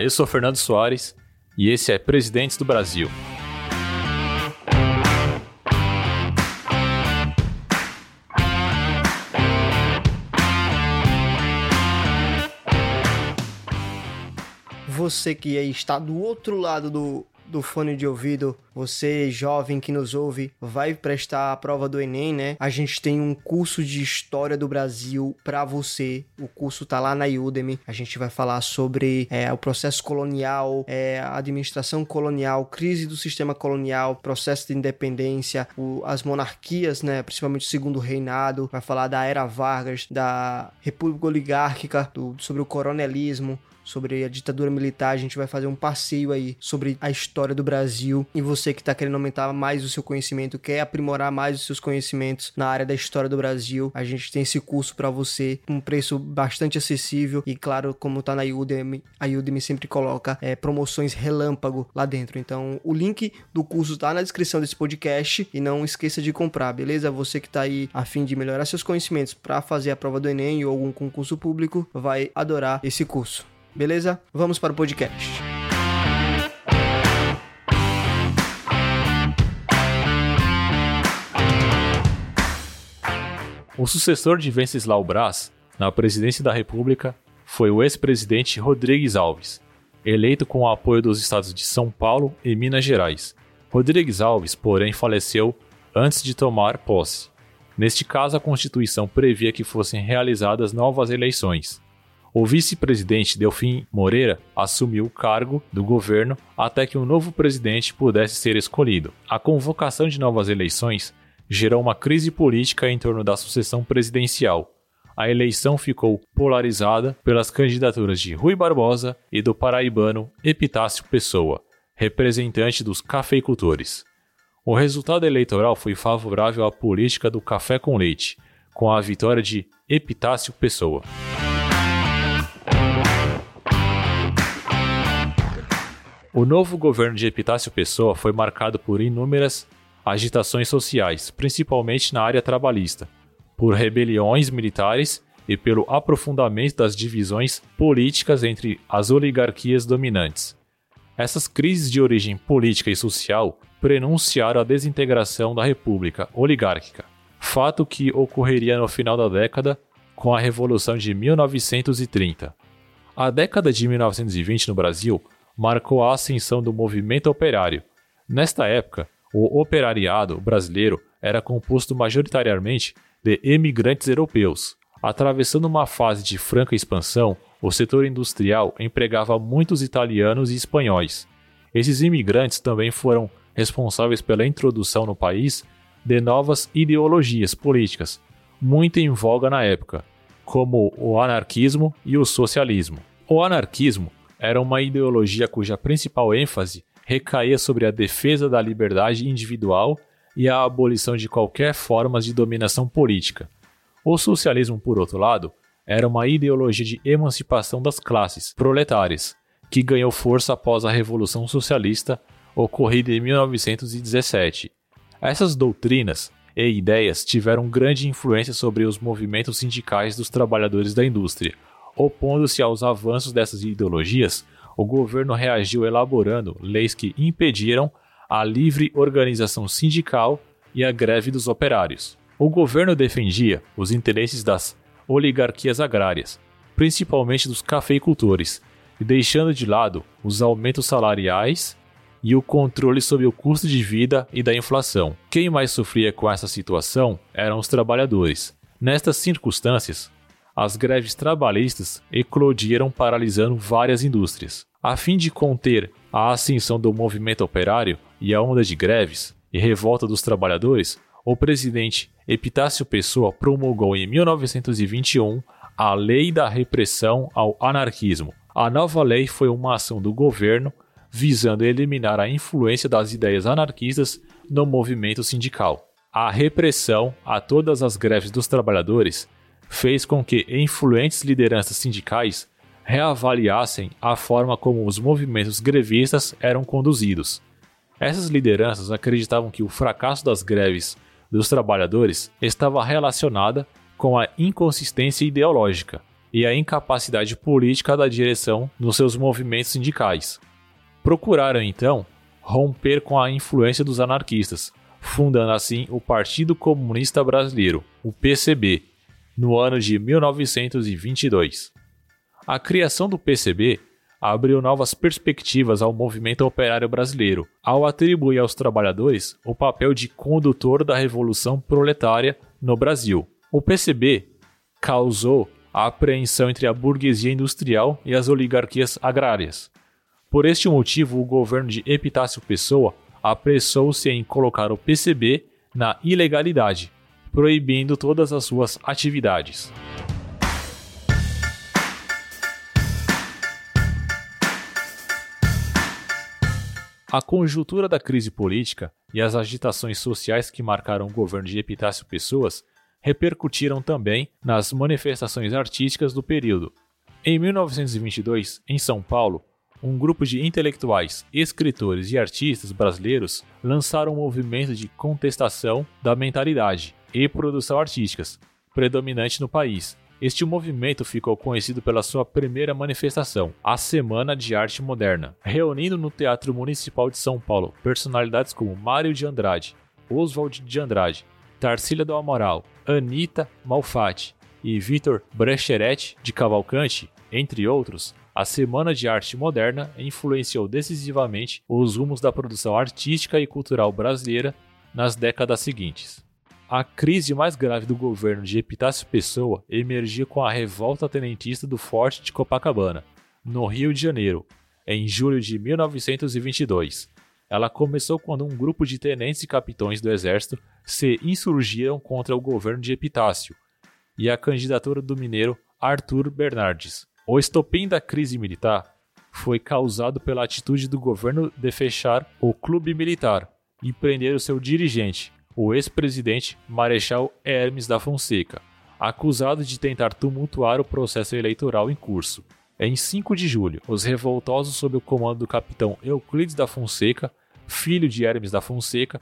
Eu sou Fernando Soares e esse é Presidentes do Brasil. Você que está do outro lado do do fone de ouvido, você jovem que nos ouve, vai prestar a prova do Enem, né? A gente tem um curso de História do Brasil para você. O curso tá lá na Udemy. A gente vai falar sobre é, o processo colonial, é, a administração colonial, crise do sistema colonial, processo de independência, o, as monarquias, né? Principalmente o segundo reinado. Vai falar da Era Vargas, da República Oligárquica, do, sobre o coronelismo, sobre a ditadura militar. A gente vai fazer um passeio aí sobre a história do Brasil. E você que está querendo aumentar mais o seu conhecimento, quer aprimorar mais os seus conhecimentos na área da história do Brasil, a gente tem esse curso para você um preço bastante acessível. E claro, como tá na Udemy, a Udemy sempre coloca é, promoções relâmpago lá dentro. Então, o link do curso tá na descrição desse podcast e não esqueça de comprar, beleza? Você que tá aí a fim de melhorar seus conhecimentos para fazer a prova do Enem ou algum concurso público, vai adorar esse curso. Beleza? Vamos para o podcast. O sucessor de Venceslau Braz na presidência da República foi o ex-presidente Rodrigues Alves, eleito com o apoio dos estados de São Paulo e Minas Gerais. Rodrigues Alves, porém, faleceu antes de tomar posse. Neste caso, a Constituição previa que fossem realizadas novas eleições. O vice-presidente Delfim Moreira assumiu o cargo do governo até que um novo presidente pudesse ser escolhido. A convocação de novas eleições gerou uma crise política em torno da sucessão presidencial. A eleição ficou polarizada pelas candidaturas de Rui Barbosa e do paraibano Epitácio Pessoa, representante dos cafeicultores. O resultado eleitoral foi favorável à política do café com leite, com a vitória de Epitácio Pessoa. O novo governo de Epitácio Pessoa foi marcado por inúmeras agitações sociais, principalmente na área trabalhista, por rebeliões militares e pelo aprofundamento das divisões políticas entre as oligarquias dominantes. Essas crises de origem política e social prenunciaram a desintegração da República Oligárquica, fato que ocorreria no final da década com a Revolução de 1930. A década de 1920 no Brasil marcou a ascensão do movimento operário. Nesta época, o operariado brasileiro era composto majoritariamente de emigrantes europeus. Atravessando uma fase de franca expansão, o setor industrial empregava muitos italianos e espanhóis. Esses imigrantes também foram responsáveis pela introdução no país de novas ideologias políticas, muito em voga na época, como o anarquismo e o socialismo. O anarquismo era uma ideologia cuja principal ênfase recaía sobre a defesa da liberdade individual e a abolição de qualquer forma de dominação política. O socialismo, por outro lado, era uma ideologia de emancipação das classes proletárias, que ganhou força após a Revolução Socialista ocorrida em 1917. Essas doutrinas e ideias tiveram grande influência sobre os movimentos sindicais dos trabalhadores da indústria, Opondo-se aos avanços dessas ideologias, o governo reagiu elaborando leis que impediram a livre organização sindical e a greve dos operários. O governo defendia os interesses das oligarquias agrárias, principalmente dos cafeicultores, deixando de lado os aumentos salariais e o controle sobre o custo de vida e da inflação. Quem mais sofria com essa situação eram os trabalhadores. Nestas circunstâncias, as greves trabalhistas eclodiram paralisando várias indústrias. A fim de conter a ascensão do movimento operário e a onda de greves e revolta dos trabalhadores, o presidente Epitácio Pessoa promulgou em 1921 a Lei da Repressão ao Anarquismo. A nova lei foi uma ação do governo visando eliminar a influência das ideias anarquistas no movimento sindical. A repressão a todas as greves dos trabalhadores fez com que influentes lideranças sindicais reavaliassem a forma como os movimentos grevistas eram conduzidos. Essas lideranças acreditavam que o fracasso das greves dos trabalhadores estava relacionada com a inconsistência ideológica. e a incapacidade política da direção nos seus movimentos sindicais. Procuraram então romper com a influência dos anarquistas, fundando assim o Partido Comunista Brasileiro, o PCB, no ano de 1922. A criação do PCB abriu novas perspectivas ao movimento operário brasileiro, ao atribuir aos trabalhadores o papel de condutor da revolução proletária no Brasil. O PCB causou a apreensão entre a burguesia industrial e as oligarquias agrárias. Por este motivo, o governo de Epitácio Pessoa apressou-se em colocar o PCB na ilegalidade, proibindo todas as suas atividades. A conjuntura da crise política e as agitações sociais que marcaram o governo de Epitácio Pessoas repercutiram também nas manifestações artísticas do período. Em 1922, em São Paulo, um grupo de intelectuais, escritores e artistas brasileiros lançaram um movimento de contestação da mentalidade e produção artísticas predominante no país, este movimento ficou conhecido pela sua primeira manifestação, a Semana de Arte Moderna, reunindo no Teatro Municipal de São Paulo personalidades como Mário de Andrade, Oswald de Andrade, Tarsila do Amaral, Anita Malfatti e Vitor Brecheret de Cavalcante, entre outros, a Semana de Arte Moderna influenciou decisivamente os rumos da produção artística e cultural brasileira nas décadas seguintes. A crise mais grave do governo de Epitácio Pessoa emergia com a revolta tenentista do Forte de Copacabana, no Rio de Janeiro, em julho de 1922. Ela começou quando um grupo de tenentes e capitães do exército se insurgiram contra o governo de Epitácio e a candidatura do mineiro Arthur Bernardes. O estopim da crise militar foi causado pela atitude do governo de fechar o clube militar e prender o seu dirigente, o ex-presidente Marechal Hermes da Fonseca, acusado de tentar tumultuar o processo eleitoral em curso. Em 5 de julho, os revoltosos sob o comando do capitão Euclides da Fonseca, filho de Hermes da Fonseca,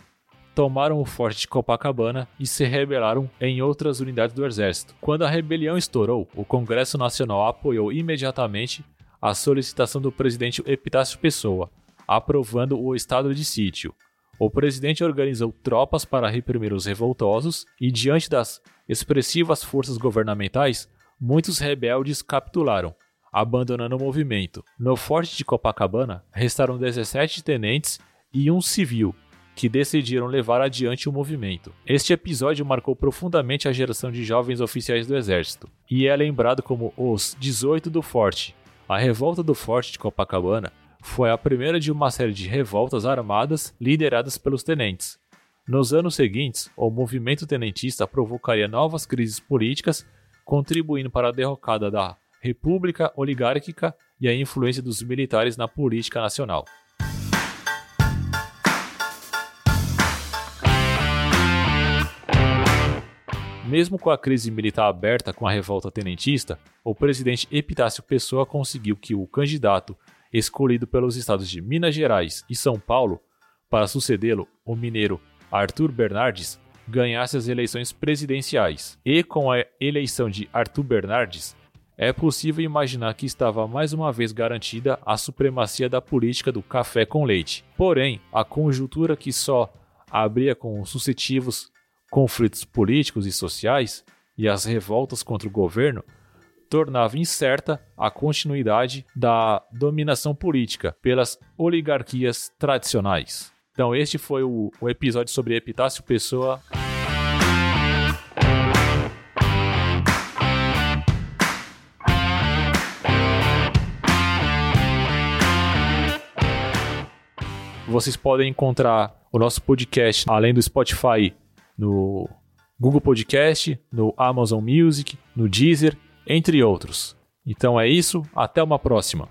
tomaram o forte de Copacabana e se rebelaram em outras unidades do exército. Quando a rebelião estourou, o Congresso Nacional apoiou imediatamente a solicitação do presidente Epitácio Pessoa, aprovando o estado de sítio, o presidente organizou tropas para reprimir os revoltosos e, diante das expressivas forças governamentais, muitos rebeldes capitularam, abandonando o movimento. No forte de Copacabana, restaram 17 tenentes e um civil, que decidiram levar adiante o movimento. Este episódio marcou profundamente a geração de jovens oficiais do exército, e é lembrado como os 18 do Forte. A revolta do Forte de Copacabana foi a primeira de uma série de revoltas armadas lideradas pelos tenentes. Nos anos seguintes, o movimento tenentista provocaria novas crises políticas, contribuindo para a derrocada da república oligárquica e a influência dos militares na política nacional. Mesmo com a crise militar aberta com a revolta tenentista, o presidente Epitácio Pessoa conseguiu que o candidato escolhido pelos estados de Minas Gerais e São Paulo para sucedê-lo, o mineiro Arthur Bernardes, ganhasse as eleições presidenciais. E com a eleição de Arthur Bernardes, é possível imaginar que estava mais uma vez garantida a supremacia da política do café com leite. Porém, a conjuntura que só abria com sucessivos conflitos políticos e sociais e as revoltas contra o governo tornava incerta a continuidade da dominação política pelas oligarquias tradicionais. Então, este foi o, o episódio sobre Epitácio Pessoa. Vocês podem encontrar o nosso podcast, além do Spotify, no Google Podcast, no Amazon Music, no Deezer entre outros. Então é isso, até uma próxima.